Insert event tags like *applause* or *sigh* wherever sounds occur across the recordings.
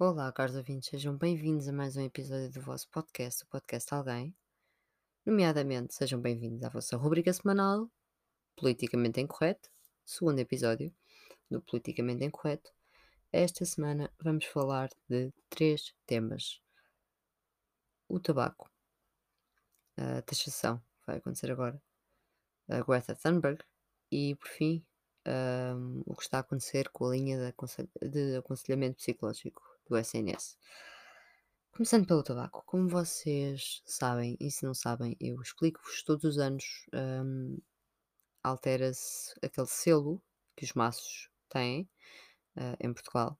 Olá, caros ouvintes, sejam bem-vindos a mais um episódio do vosso podcast, o Podcast Alguém. Nomeadamente, sejam bem-vindos à vossa rubrica semanal, Politicamente Incorreto, segundo episódio do Politicamente Incorreto. Esta semana vamos falar de três temas: o tabaco, a taxação, vai acontecer agora, a Greta Thunberg e, por fim, um, o que está a acontecer com a linha de, de aconselhamento psicológico do SNS. Começando pelo tabaco, como vocês sabem, e se não sabem, eu explico-vos todos os anos, um, altera-se aquele selo que os maços têm uh, em Portugal.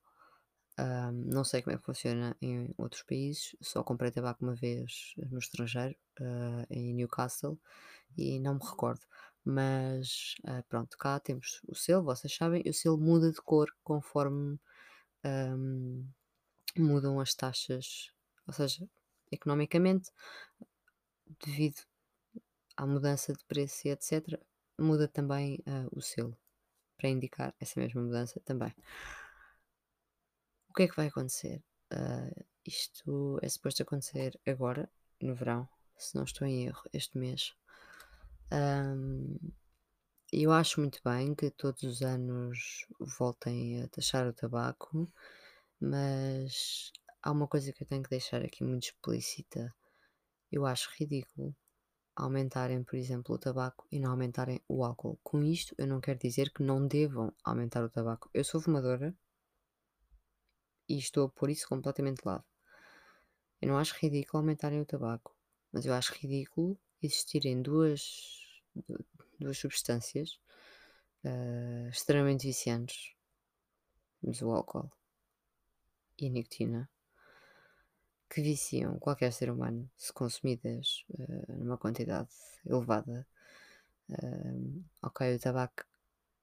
Um, não sei como é que funciona em outros países, só comprei tabaco uma vez no estrangeiro, uh, em Newcastle, e não me recordo. Mas uh, pronto, cá temos o selo, vocês sabem, o selo muda de cor conforme um, mudam as taxas, ou seja, economicamente, devido à mudança de preço e etc., muda também uh, o selo para indicar essa mesma mudança também. O que é que vai acontecer? Uh, isto é suposto acontecer agora, no verão, se não estou em erro, este mês. Um, eu acho muito bem que todos os anos voltem a taxar o tabaco, mas há uma coisa que eu tenho que deixar aqui muito explícita. Eu acho ridículo aumentarem, por exemplo, o tabaco e não aumentarem o álcool. Com isto, eu não quero dizer que não devam aumentar o tabaco. Eu sou fumadora e estou a pôr isso completamente de lado. Eu não acho ridículo aumentarem o tabaco, mas eu acho ridículo existirem duas, duas substâncias uh, extremamente viciantes, mas o álcool e nicotina, que viciam qualquer ser humano se consumidas uh, numa quantidade elevada. Uh, ok, o tabaco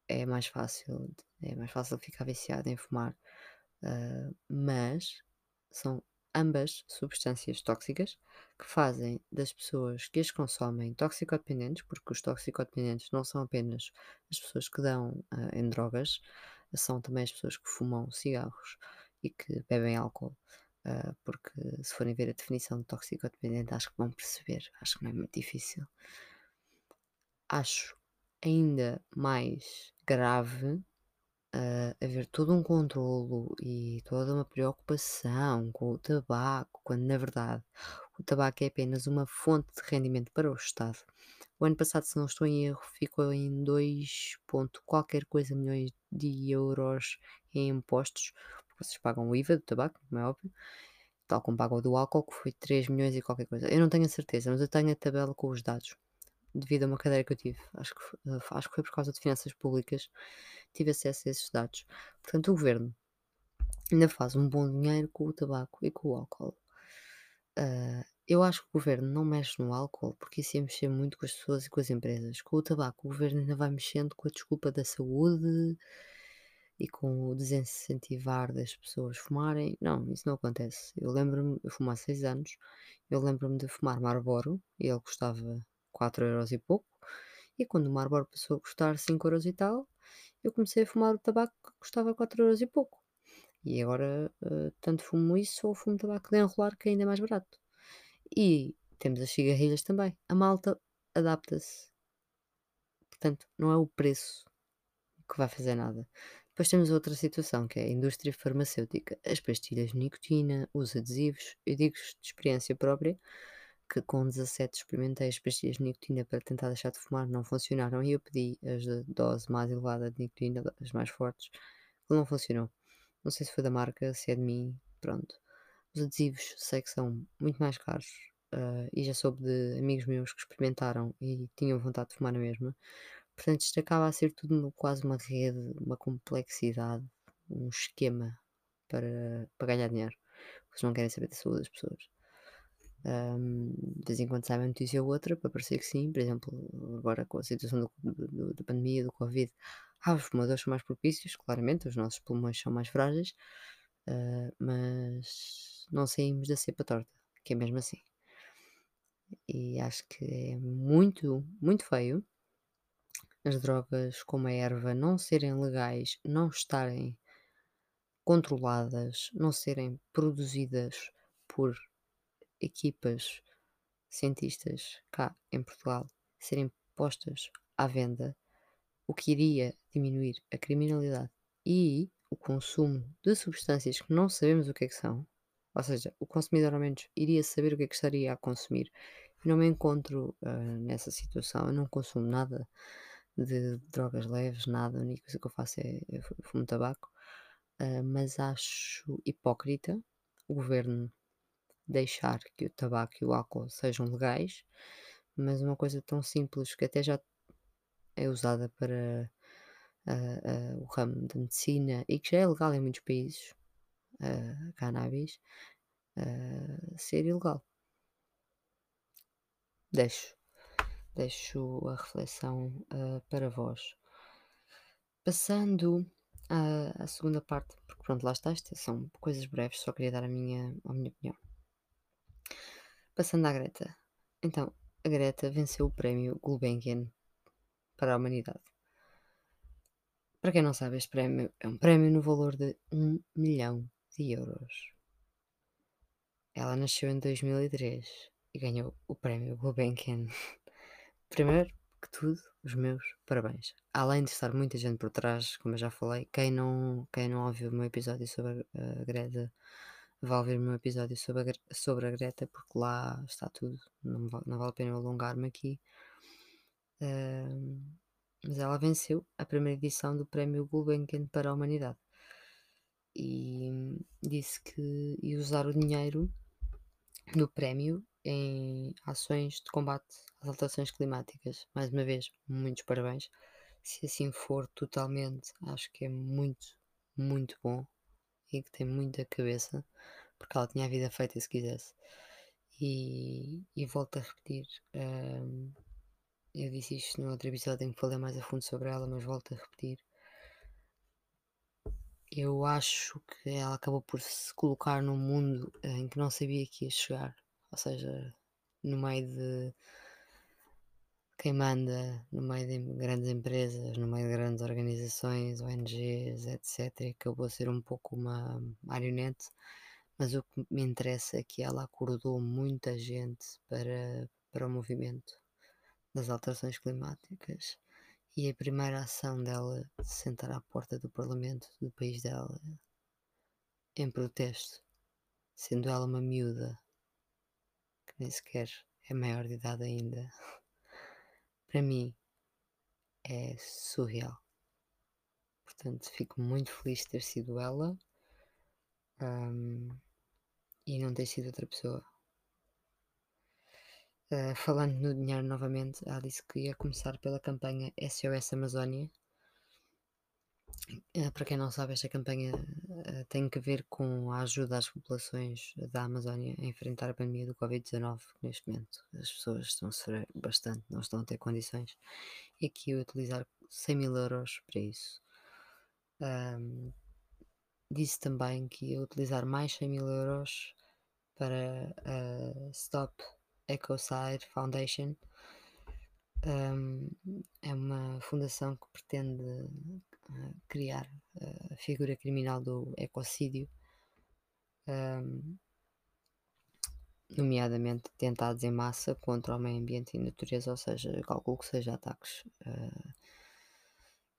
é mais fácil, é mais fácil ficar viciado em fumar, uh, mas são ambas substâncias tóxicas que fazem das pessoas que as consomem toxicodependentes, porque os toxicodependentes não são apenas as pessoas que dão em drogas, são também as pessoas que fumam cigarros e que bebem álcool. Uh, porque se forem ver a definição de toxicodependente, acho que vão perceber, acho que não é muito difícil. Acho ainda mais grave uh, haver todo um controlo e toda uma preocupação com o tabaco, quando na verdade o tabaco é apenas uma fonte de rendimento para o Estado. O ano passado, se não estou em erro, ficou em 2 ponto qualquer coisa milhões de euros em impostos, vocês pagam o IVA do tabaco, como é óbvio, tal como pagam o do álcool, que foi 3 milhões e qualquer coisa. Eu não tenho a certeza, mas eu tenho a tabela com os dados devido a uma cadeira que eu tive. Acho que, eh, acho que foi por causa de finanças públicas, tive acesso a esses dados. Portanto, o governo ainda faz um bom dinheiro com o tabaco e com o álcool. Uh, eu acho que o governo não mexe no álcool porque isso ia mexer muito com as pessoas e com as empresas. Com o tabaco, o governo ainda vai mexendo com a desculpa da saúde e com o desincentivar das pessoas fumarem. Não, isso não acontece. Eu lembro-me, eu fumo há 6 anos, eu lembro-me de fumar Marlboro e ele custava 4 euros e pouco. E quando o Marlboro passou a custar 5 euros e tal, eu comecei a fumar o tabaco que custava 4 euros e pouco. E agora uh, tanto fumo isso ou fumo tabaco de enrolar que é ainda mais barato. E temos as cigarrilhas também. A malta adapta-se. Portanto, não é o preço que vai fazer nada. Depois temos outra situação que é a indústria farmacêutica. As pastilhas de nicotina, os adesivos. Eu digo de experiência própria que com 17 experimentei as pastilhas de nicotina para tentar deixar de fumar, não funcionaram e eu pedi as de dose mais elevada de nicotina, as mais fortes, que não funcionou. Não sei se foi da marca, se é de mim, pronto. Os adesivos sei que são muito mais caros uh, e já soube de amigos meus que experimentaram e tinham vontade de fumar na mesma. Portanto, isto acaba a ser tudo quase uma rede, uma complexidade, um esquema para, para ganhar dinheiro. Porque não querem saber da saúde das pessoas. Um, de vez em quando sai uma notícia ou outra para parecer que sim, por exemplo, agora com a situação do, do, da pandemia, do Covid, ah, os fumadores são mais propícios, claramente, os nossos pulmões são mais frágeis, uh, mas não saímos da cepa torta, que é mesmo assim. E acho que é muito, muito feio as drogas como a erva não serem legais, não estarem controladas, não serem produzidas por equipas cientistas cá em Portugal, serem postas à venda, o que iria diminuir a criminalidade e o consumo de substâncias que não sabemos o que é que são, ou seja, o consumidor ao menos iria saber o que é que estaria a consumir. Eu não me encontro uh, nessa situação, eu não consumo nada de drogas leves, nada, a única coisa que eu faço é, é fumo tabaco, uh, mas acho hipócrita o governo deixar que o tabaco e o álcool sejam legais, mas uma coisa tão simples que até já é usada para uh, uh, o ramo da medicina e que já é legal em muitos países, uh, cannabis, ser ilegal. Deixo, deixo a reflexão para vós. Passando à, à, segunda parte, porque pronto, lá está, são coisas breves, só queria dar a minha, a minha opinião. Passando à Greta. Então, a Greta venceu o prémio Gulbenkian para a humanidade. Para quem não sabe, este prémio é um prémio no valor de 1 milhão de euros. Ela nasceu em 2003 e ganhou o prémio Gulbenkian. *laughs* Primeiro que tudo, os meus parabéns. Além de estar muita gente por trás, como eu já falei, quem não, quem não ouviu o meu episódio sobre a Greta, vai ouvir o meu episódio sobre a, sobre a Greta, porque lá está tudo. Não, não vale a pena alongar-me aqui. Uh, mas ela venceu a primeira edição do Prémio Gulbenkian para a Humanidade e disse que ia usar o dinheiro do prémio em ações de combate às alterações climáticas. Mais uma vez, muitos parabéns. Se assim for totalmente, acho que é muito, muito bom e que tem muita cabeça, porque ela tinha a vida feita se quisesse. E, e volto a repetir, um, eu disse isto no outro episódio em que falei mais a fundo sobre ela, mas volto a repetir. Eu acho que ela acabou por se colocar num mundo em que não sabia que ia chegar. Ou seja, no meio de quem manda, no meio de grandes empresas, no meio de grandes organizações, ONGs, etc. E acabou a ser um pouco uma marionete. Mas o que me interessa é que ela acordou muita gente para, para o movimento das alterações climáticas e a primeira ação dela de sentar à porta do parlamento do país dela em protesto, sendo ela uma miúda que nem sequer é maior de idade ainda, para mim é surreal. Portanto, fico muito feliz de ter sido ela um, e não ter sido outra pessoa. Uh, falando no dinheiro novamente, ela disse que ia começar pela campanha SOS Amazónia. Uh, para quem não sabe, esta campanha uh, tem que ver com a ajuda às populações da Amazónia a enfrentar a pandemia do Covid-19. Neste momento, as pessoas estão a sofrer bastante, não estão a ter condições. E aqui eu utilizar 100 mil euros para isso. Um, disse também que ia utilizar mais 100 mil euros para Stop Ecocide Foundation. Um, é uma fundação que pretende criar uh, a figura criminal do ecocídio, um, nomeadamente tentados em massa contra o meio ambiente e natureza, ou seja, calculo que seja ataques uh,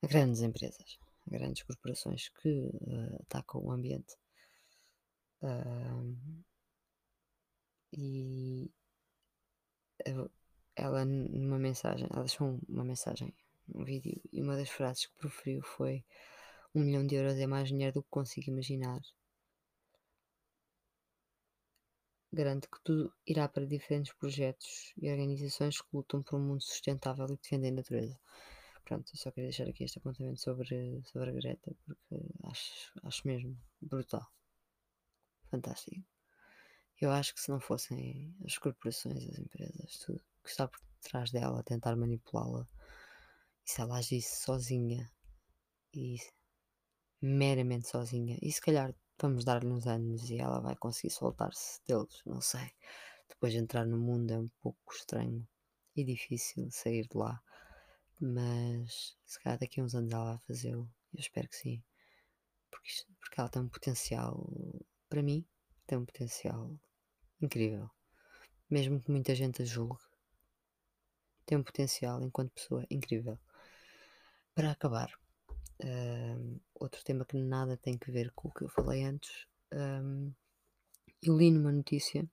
a grandes empresas, a grandes corporações que atacam o ambiente. e ela numa mensagem, ela deixou uma mensagem, um vídeo, e uma das frases que proferiu foi um milhão de euros é mais dinheiro do que consigo imaginar. Garanto que tudo irá para diferentes projetos e organizações que lutam por um mundo sustentável e defendem a natureza. Pronto, eu só queria deixar aqui este apontamento sobre, sobre a Greta, porque acho, acho mesmo brutal. Fantástico. Eu acho que se não fossem as corporações, as empresas, tudo que está por trás dela, tentar manipulá-la, e se ela agisse sozinha e meramente sozinha, e se calhar vamos dar-lhe uns anos e ela vai conseguir soltar-se deles, não sei. Depois de entrar no mundo é um pouco estranho e difícil sair de lá, mas se calhar daqui a uns anos ela vai fazê-lo, eu espero que sim, porque, porque ela tem um potencial, para mim, tem um potencial incrível. Mesmo que muita gente a julgue, tem um potencial enquanto pessoa incrível. Para acabar, hum, outro tema que nada tem que ver com o que eu falei antes, hum, eu li numa notícia,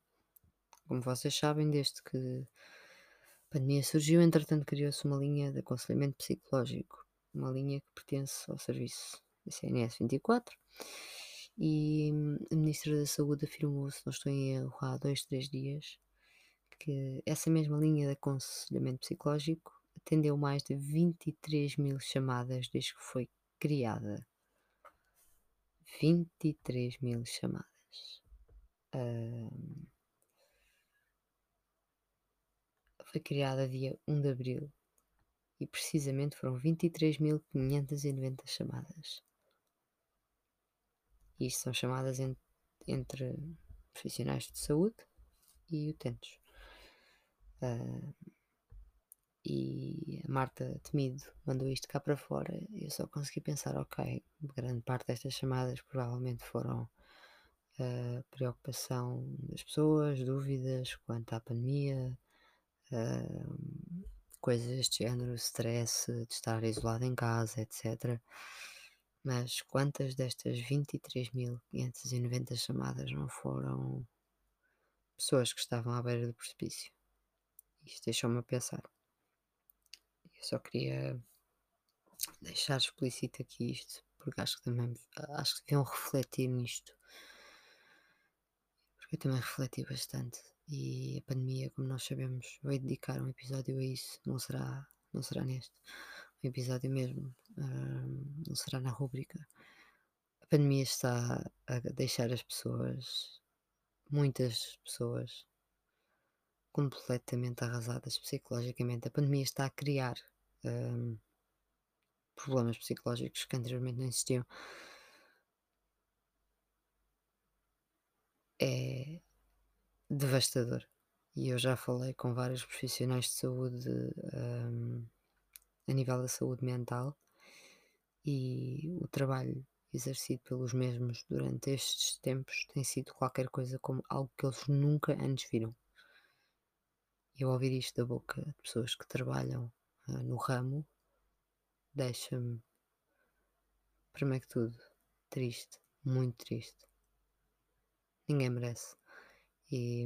como vocês sabem, desde que a pandemia surgiu, entretanto criou-se uma linha de aconselhamento psicológico, uma linha que pertence ao serviço SNS 24 e hum, a Ministra da Saúde afirmou, se não estou em erro, há dois, três dias, que essa mesma linha de aconselhamento psicológico atendeu mais de 23 mil chamadas desde que foi criada. 23 mil chamadas. Ahm, foi criada dia 1 de abril e precisamente foram 23.590 chamadas. E isto são chamadas en- entre profissionais de saúde e utentes. Ah, e a Marta Temido mandou isto cá para fora eu só consegui pensar, ok, grande parte destas chamadas provavelmente foram ah, preocupação das pessoas, dúvidas quanto à pandemia, ah, coisas deste género, stress de estar isolado em casa, etc. Mas quantas destas 23.590 chamadas não foram pessoas que estavam à beira do precipício? Isto deixou-me a pensar. Só queria deixar explícito aqui isto, porque acho que também acho que deviam refletir nisto. Porque eu também refleti bastante. E a pandemia, como nós sabemos, vai dedicar um episódio a isso. Não será, não será neste. Um episódio mesmo. não será na rúbrica. A pandemia está a deixar as pessoas, muitas pessoas, completamente arrasadas psicologicamente. A pandemia está a criar ahm, problemas psicológicos que anteriormente não existiam. É devastador. E eu já falei com vários profissionais de saúde ahm, a nível da saúde mental e o trabalho exercido pelos mesmos durante estes tempos tem sido qualquer coisa como algo que eles nunca antes viram. Eu ouvir isto da boca de pessoas que trabalham no ramo deixa-me, primeiro que tudo, triste, muito triste. Ninguém merece. E,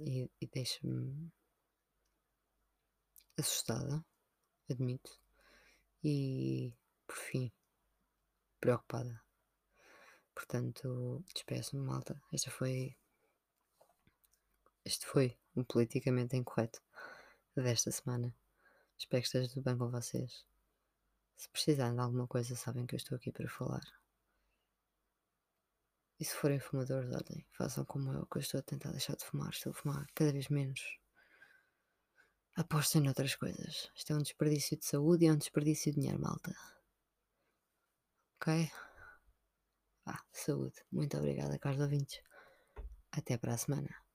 e, e deixa-me assustada, admito. E, por fim, preocupada. Portanto, despeço-me, malta. Esta foi. Este foi o politicamente incorreto desta semana. Espero que esteja tudo bem com vocês. Se precisarem de alguma coisa, sabem que eu estou aqui para falar. E se forem fumadores, olhem, façam como eu, que eu estou a tentar deixar de fumar. Estou a fumar cada vez menos. Apostem noutras coisas. Isto é um desperdício de saúde e é um desperdício de dinheiro, malta. Ok? Vá, saúde. Muito obrigada, caros ouvintes. Até para a semana.